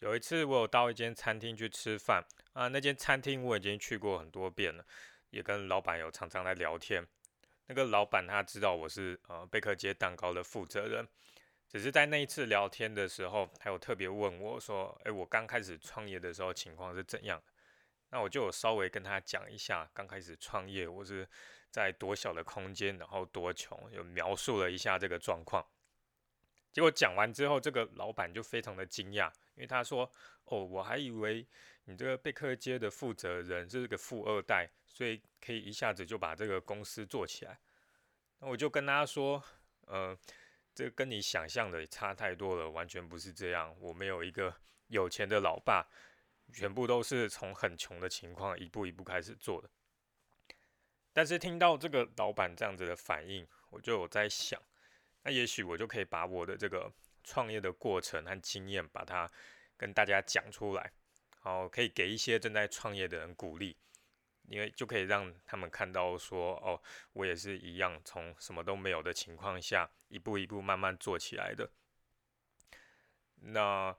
有一次我有到一间餐厅去吃饭啊，那间餐厅我已经去过很多遍了，也跟老板有常常来聊天。那个老板他知道我是呃贝克街蛋糕的负责人，只是在那一次聊天的时候，还有特别问我说：“诶，我刚开始创业的时候情况是怎样？”那我就有稍微跟他讲一下，刚开始创业我是在多小的空间，然后多穷，有描述了一下这个状况。结果讲完之后，这个老板就非常的惊讶，因为他说：“哦，我还以为你这个贝克街的负责人是个富二代，所以可以一下子就把这个公司做起来。”那我就跟他说：“呃，这跟你想象的差太多了，完全不是这样。我没有一个有钱的老爸，全部都是从很穷的情况一步一步开始做的。”但是听到这个老板这样子的反应，我就有在想。那也许我就可以把我的这个创业的过程和经验，把它跟大家讲出来，然后可以给一些正在创业的人鼓励，因为就可以让他们看到说，哦，我也是一样，从什么都没有的情况下，一步一步慢慢做起来的。那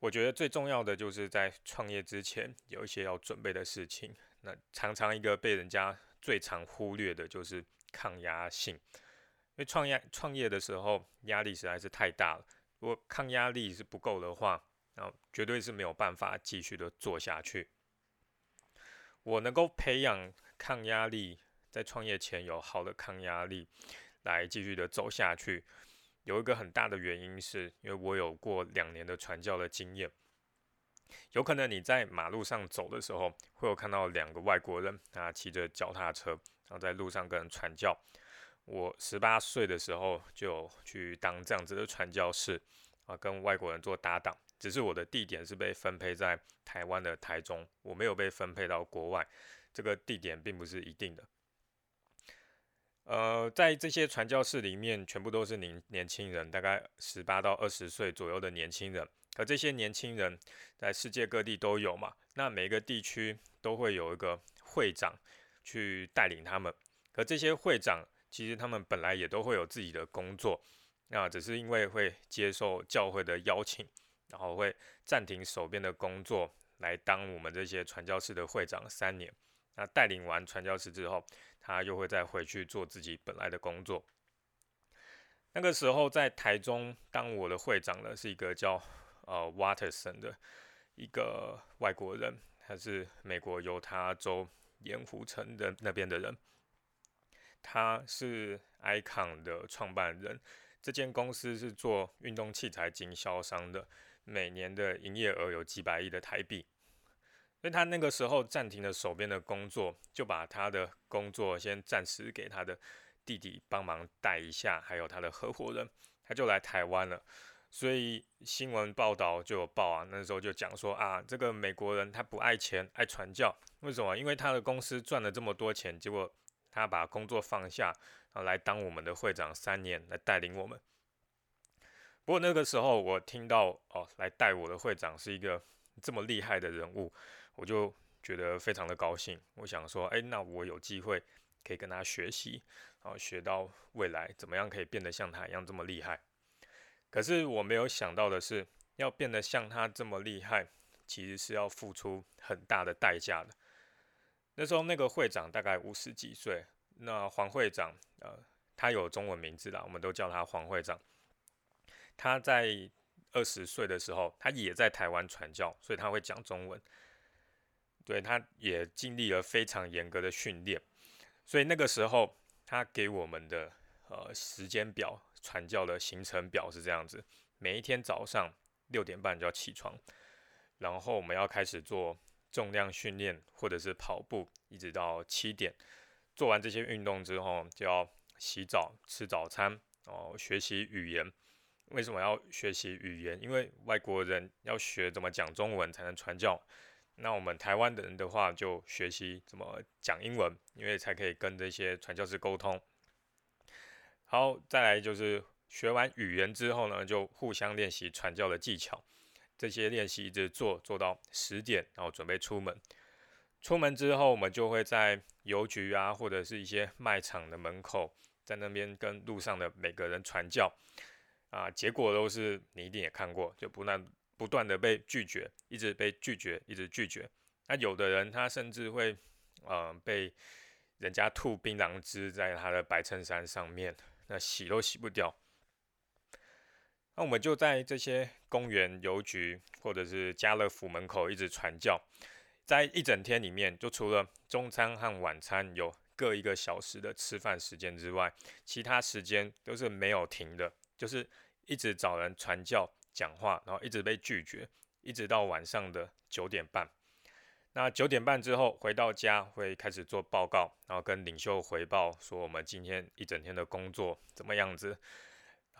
我觉得最重要的就是在创业之前有一些要准备的事情。那常常一个被人家最常忽略的就是抗压性。因为创业创业的时候压力实在是太大了，如果抗压力是不够的话，然后绝对是没有办法继续的做下去。我能够培养抗压力，在创业前有好的抗压力来继续的走下去，有一个很大的原因是因为我有过两年的传教的经验。有可能你在马路上走的时候，会有看到两个外国人啊骑着脚踏车，然后在路上跟人传教。我十八岁的时候就去当这样子的传教士啊，跟外国人做搭档。只是我的地点是被分配在台湾的台中，我没有被分配到国外。这个地点并不是一定的。呃，在这些传教士里面，全部都是年年轻人，大概十八到二十岁左右的年轻人。可这些年轻人在世界各地都有嘛？那每个地区都会有一个会长去带领他们。可这些会长。其实他们本来也都会有自己的工作，那只是因为会接受教会的邀请，然后会暂停手边的工作，来当我们这些传教士的会长三年。那带领完传教士之后，他又会再回去做自己本来的工作。那个时候在台中当我的会长的是一个叫呃 Waterson 的一个外国人，他是美国犹他州盐湖城的那边的人。他是 Icon 的创办人，这间公司是做运动器材经销商的，每年的营业额有几百亿的台币。所以他那个时候暂停了手边的工作，就把他的工作先暂时给他的弟弟帮忙带一下，还有他的合伙人，他就来台湾了。所以新闻报道就有报啊，那时候就讲说啊，这个美国人他不爱钱，爱传教，为什么？因为他的公司赚了这么多钱，结果。他把工作放下，然后来当我们的会长三年，来带领我们。不过那个时候，我听到哦，来带我的会长是一个这么厉害的人物，我就觉得非常的高兴。我想说，哎，那我有机会可以跟他学习，然后学到未来怎么样可以变得像他一样这么厉害。可是我没有想到的是，要变得像他这么厉害，其实是要付出很大的代价的。那时候那个会长大概五十几岁，那黄会长，呃，他有中文名字啦，我们都叫他黄会长。他在二十岁的时候，他也在台湾传教，所以他会讲中文。对，他也经历了非常严格的训练，所以那个时候他给我们的呃时间表传教的行程表是这样子：每一天早上六点半就要起床，然后我们要开始做。重量训练或者是跑步，一直到七点，做完这些运动之后，就要洗澡、吃早餐，哦，学习语言。为什么要学习语言？因为外国人要学怎么讲中文才能传教。那我们台湾的人的话，就学习怎么讲英文，因为才可以跟这些传教士沟通。好，再来就是学完语言之后呢，就互相练习传教的技巧。这些练习一直做做到十点，然后准备出门。出门之后，我们就会在邮局啊，或者是一些卖场的门口，在那边跟路上的每个人传教啊。结果都是你一定也看过，就不断不断的被拒绝，一直被拒绝，一直拒绝。那有的人他甚至会，呃，被人家吐槟榔汁在他的白衬衫上面，那洗都洗不掉。那我们就在这些公园、邮局或者是家乐福门口一直传教，在一整天里面，就除了中餐和晚餐有各一个小时的吃饭时间之外，其他时间都是没有停的，就是一直找人传教。讲话，然后一直被拒绝，一直到晚上的九点半。那九点半之后回到家，会开始做报告，然后跟领袖回报说我们今天一整天的工作怎么样子。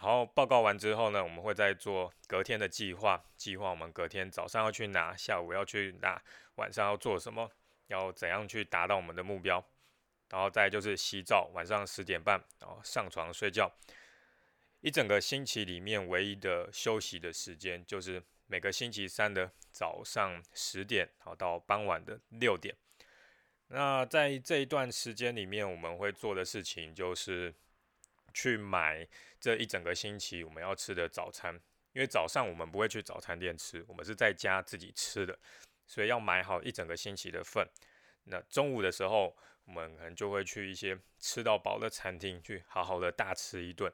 然后报告完之后呢，我们会再做隔天的计划，计划我们隔天早上要去哪，下午要去哪，晚上要做什么，要怎样去达到我们的目标。然后再就是洗澡，晚上十点半，然后上床睡觉。一整个星期里面，唯一的休息的时间就是每个星期三的早上十点，好到傍晚的六点。那在这一段时间里面，我们会做的事情就是去买这一整个星期我们要吃的早餐。因为早上我们不会去早餐店吃，我们是在家自己吃的，所以要买好一整个星期的份。那中午的时候，我们可能就会去一些吃到饱的餐厅去好好的大吃一顿。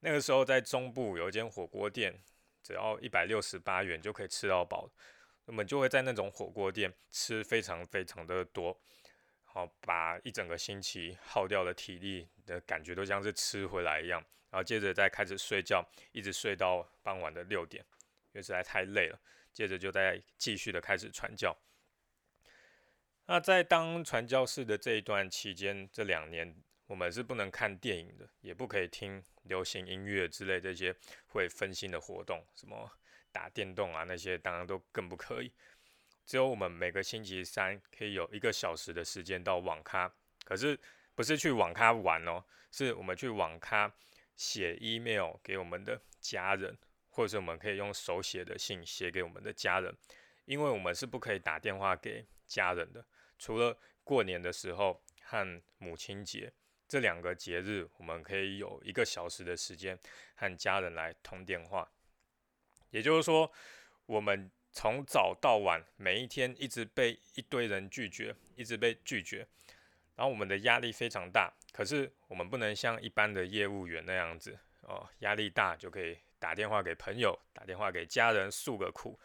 那个时候在中部有一间火锅店，只要一百六十八元就可以吃到饱。我们就会在那种火锅店吃非常非常的多，好把一整个星期耗掉的体力的感觉都像是吃回来一样。然后接着再开始睡觉，一直睡到傍晚的六点，因为实在太累了。接着就再继续的开始传教。那在当传教士的这一段期间，这两年。我们是不能看电影的，也不可以听流行音乐之类这些会分心的活动，什么打电动啊那些，当然都更不可以。只有我们每个星期三可以有一个小时的时间到网咖，可是不是去网咖玩哦，是我们去网咖写 email 给我们的家人，或者是我们可以用手写的信写给我们的家人，因为我们是不可以打电话给家人的，除了过年的时候和母亲节。这两个节日，我们可以有一个小时的时间和家人来通电话。也就是说，我们从早到晚，每一天一直被一堆人拒绝，一直被拒绝，然后我们的压力非常大。可是我们不能像一般的业务员那样子哦，压力大就可以打电话给朋友，打电话给家人诉个苦，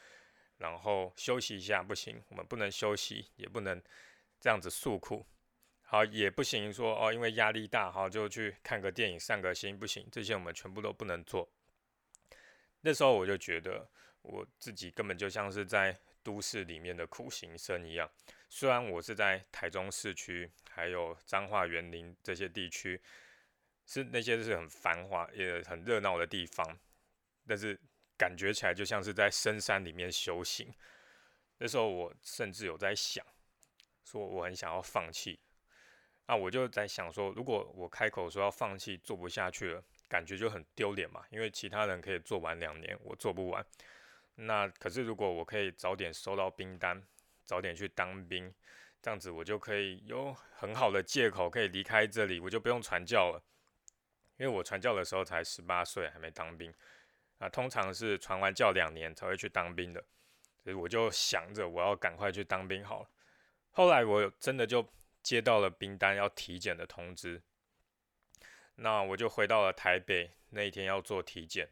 然后休息一下不行，我们不能休息，也不能这样子诉苦。好也不行，说哦，因为压力大，好就去看个电影、散个心，不行，这些我们全部都不能做。那时候我就觉得我自己根本就像是在都市里面的苦行僧一样。虽然我是在台中市区，还有彰化园林这些地区，是那些是很繁华也很热闹的地方，但是感觉起来就像是在深山里面修行。那时候我甚至有在想，说我很想要放弃。那我就在想说，如果我开口说要放弃，做不下去了，感觉就很丢脸嘛。因为其他人可以做完两年，我做不完。那可是如果我可以早点收到兵单，早点去当兵，这样子我就可以有很好的借口可以离开这里，我就不用传教了。因为我传教的时候才十八岁，还没当兵。啊，通常是传完教两年才会去当兵的，所以我就想着我要赶快去当兵好了。后来我真的就。接到了兵单要体检的通知，那我就回到了台北。那一天要做体检，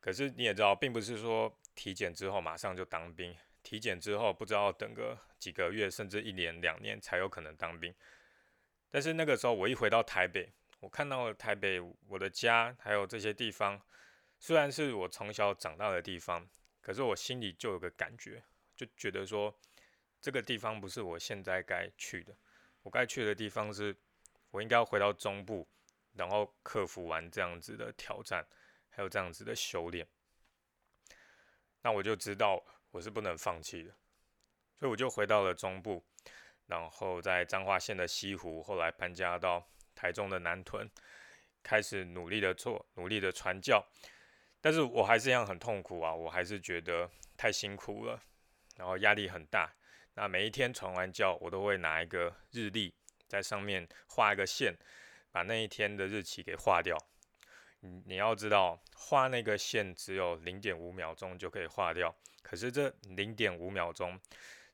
可是你也知道，并不是说体检之后马上就当兵。体检之后不知道等个几个月，甚至一年两年才有可能当兵。但是那个时候我一回到台北，我看到了台北我的家，还有这些地方，虽然是我从小长大的地方，可是我心里就有个感觉，就觉得说这个地方不是我现在该去的。我该去的地方是，我应该要回到中部，然后克服完这样子的挑战，还有这样子的修炼，那我就知道我是不能放弃的，所以我就回到了中部，然后在彰化县的西湖，后来搬家到台中的南屯，开始努力的做，努力的传教，但是我还是一样很痛苦啊，我还是觉得太辛苦了，然后压力很大。那每一天传完教，我都会拿一个日历，在上面画一个线，把那一天的日期给划掉。你要知道，画那个线只有零点五秒钟就可以画掉，可是这零点五秒钟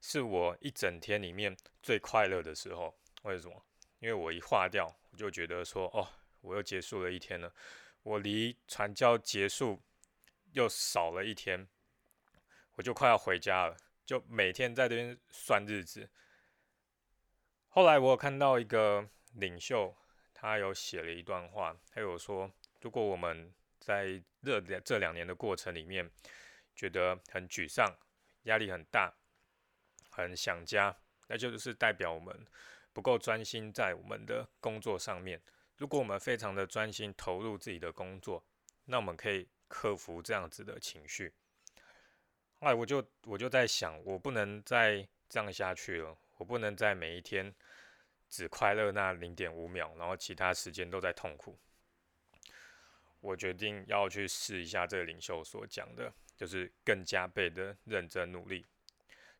是我一整天里面最快乐的时候。为什么？因为我一画掉，我就觉得说，哦，我又结束了一天了，我离传教结束又少了一天，我就快要回家了，就每天在这边算日子。后来我有看到一个领袖，他有写了一段话，他有说。如果我们在这两这两年的过程里面觉得很沮丧、压力很大、很想家，那就是代表我们不够专心在我们的工作上面。如果我们非常的专心投入自己的工作，那我们可以克服这样子的情绪。后来我就我就在想，我不能再这样下去了，我不能在每一天只快乐那零点五秒，然后其他时间都在痛苦。我决定要去试一下这个领袖所讲的，就是更加倍的认真努力。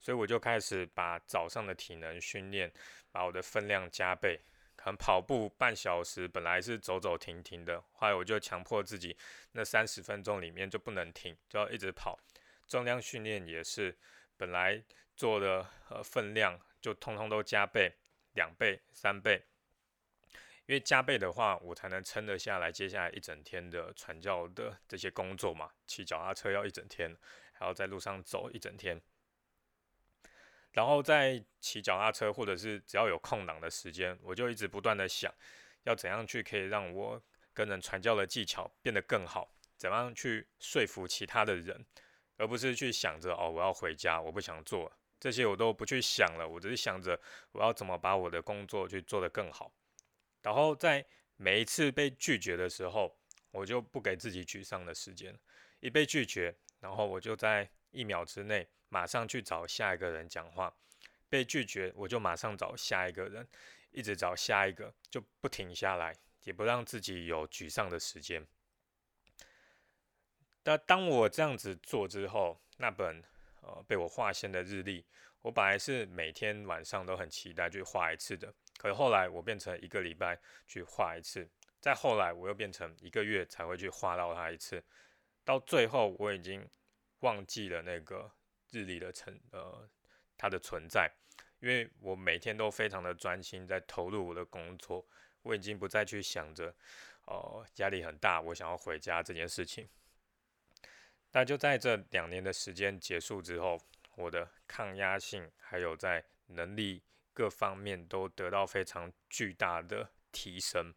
所以我就开始把早上的体能训练，把我的分量加倍。可能跑步半小时，本来是走走停停的，后来我就强迫自己，那三十分钟里面就不能停，就要一直跑。重量训练也是，本来做的呃分量就通通都加倍，两倍、三倍。因为加倍的话，我才能撑得下来接下来一整天的传教的这些工作嘛。骑脚踏车要一整天，还要在路上走一整天，然后在骑脚踏车或者是只要有空档的时间，我就一直不断的想，要怎样去可以让我跟人传教的技巧变得更好，怎样去说服其他的人，而不是去想着哦我要回家，我不想做这些，我都不去想了，我只是想着我要怎么把我的工作去做得更好。然后在每一次被拒绝的时候，我就不给自己沮丧的时间。一被拒绝，然后我就在一秒之内马上去找下一个人讲话。被拒绝，我就马上找下一个人，一直找下一个，就不停下来，也不让自己有沮丧的时间。那当我这样子做之后，那本呃被我划线的日历，我本来是每天晚上都很期待去画一次的。可后来我变成一个礼拜去画一次，再后来我又变成一个月才会去画到它一次，到最后我已经忘记了那个日历的存呃它的存在，因为我每天都非常的专心在投入我的工作，我已经不再去想着哦压力很大，我想要回家这件事情。但就在这两年的时间结束之后，我的抗压性还有在能力。各方面都得到非常巨大的提升，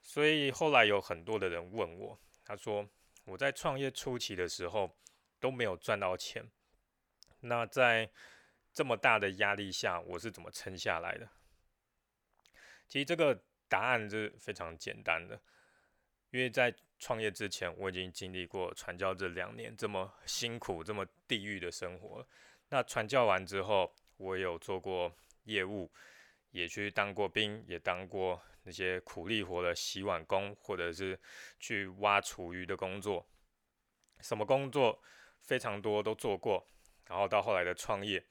所以后来有很多的人问我，他说我在创业初期的时候都没有赚到钱，那在这么大的压力下，我是怎么撑下来的？其实这个答案是非常简单的，因为在创业之前，我已经经历过传教这两年这么辛苦、这么地狱的生活那传教完之后，我有做过业务，也去当过兵，也当过那些苦力活的洗碗工，或者是去挖厨余的工作，什么工作非常多都做过。然后到后来的创业，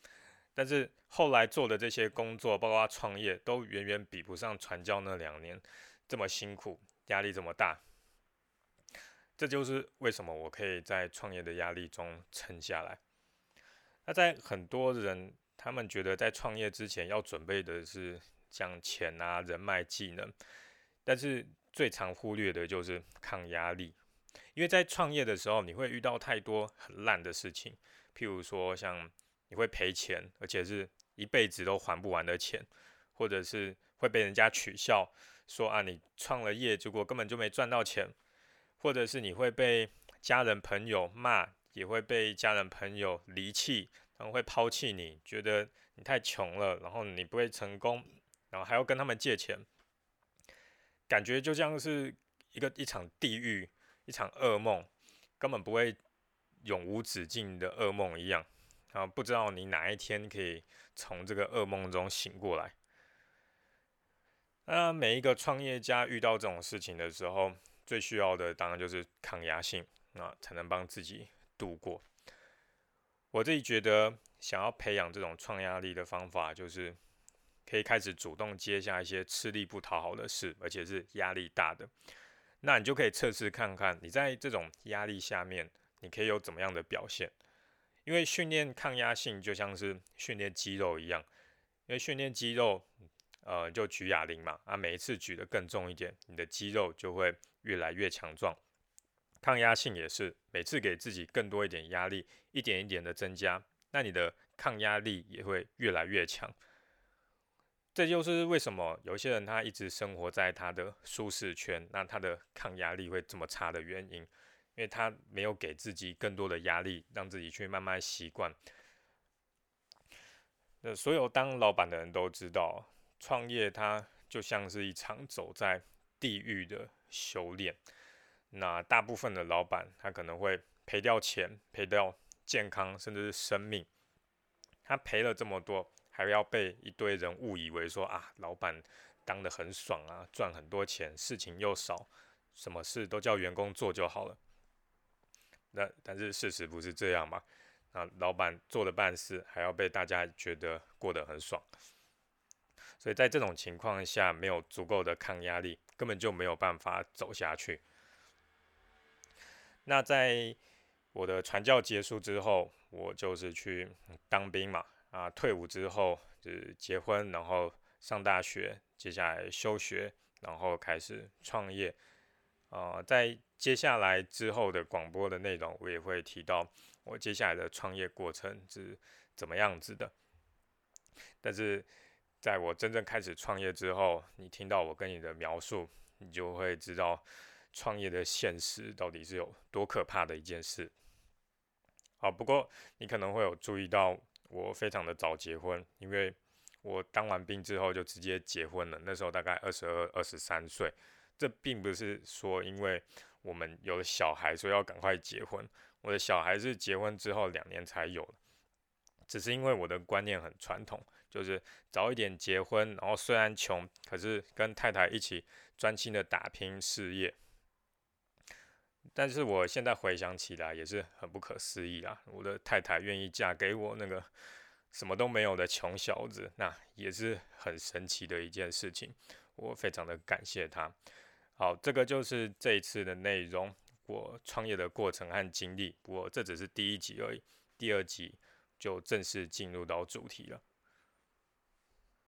但是后来做的这些工作，包括创业，都远远比不上传教那两年这么辛苦，压力这么大。这就是为什么我可以在创业的压力中撑下来。那在很多人。他们觉得在创业之前要准备的是像钱啊、人脉、技能，但是最常忽略的就是抗压力。因为在创业的时候，你会遇到太多很烂的事情，譬如说像你会赔钱，而且是一辈子都还不完的钱，或者是会被人家取笑，说啊你创了业，结果根本就没赚到钱，或者是你会被家人朋友骂，也会被家人朋友离弃。能会抛弃你，觉得你太穷了，然后你不会成功，然后还要跟他们借钱，感觉就像是一个一场地狱，一场噩梦，根本不会永无止境的噩梦一样，然后不知道你哪一天可以从这个噩梦中醒过来。那每一个创业家遇到这种事情的时候，最需要的当然就是抗压性，那才能帮自己度过。我自己觉得，想要培养这种创压力的方法，就是可以开始主动接下一些吃力不讨好的事，而且是压力大的。那你就可以测试看看，你在这种压力下面，你可以有怎么样的表现。因为训练抗压性就像是训练肌肉一样，因为训练肌肉，呃，就举哑铃嘛，啊，每一次举得更重一点，你的肌肉就会越来越强壮。抗压性也是，每次给自己更多一点压力，一点一点的增加，那你的抗压力也会越来越强。这就是为什么有些人他一直生活在他的舒适圈，那他的抗压力会这么差的原因，因为他没有给自己更多的压力，让自己去慢慢习惯。那所有当老板的人都知道，创业它就像是一场走在地狱的修炼。那大部分的老板，他可能会赔掉钱、赔掉健康，甚至是生命。他赔了这么多，还要被一堆人误以为说啊，老板当的很爽啊，赚很多钱，事情又少，什么事都叫员工做就好了。那但是事实不是这样嘛？那老板做的办事，还要被大家觉得过得很爽。所以在这种情况下，没有足够的抗压力，根本就没有办法走下去。那在我的传教结束之后，我就是去当兵嘛。啊，退伍之后就是结婚，然后上大学，接下来休学，然后开始创业。啊，在接下来之后的广播的内容，我也会提到我接下来的创业过程是怎么样子的。但是在我真正开始创业之后，你听到我跟你的描述，你就会知道。创业的现实到底是有多可怕的一件事？好，不过你可能会有注意到，我非常的早结婚，因为我当完兵之后就直接结婚了。那时候大概二十二、二十三岁。这并不是说因为我们有了小孩，所以要赶快结婚。我的小孩是结婚之后两年才有的，只是因为我的观念很传统，就是早一点结婚，然后虽然穷，可是跟太太一起专心的打拼事业。但是我现在回想起来也是很不可思议啊！我的太太愿意嫁给我那个什么都没有的穷小子，那也是很神奇的一件事情。我非常的感谢他。好，这个就是这一次的内容，我创业的过程和经历。不过这只是第一集而已，第二集就正式进入到主题了。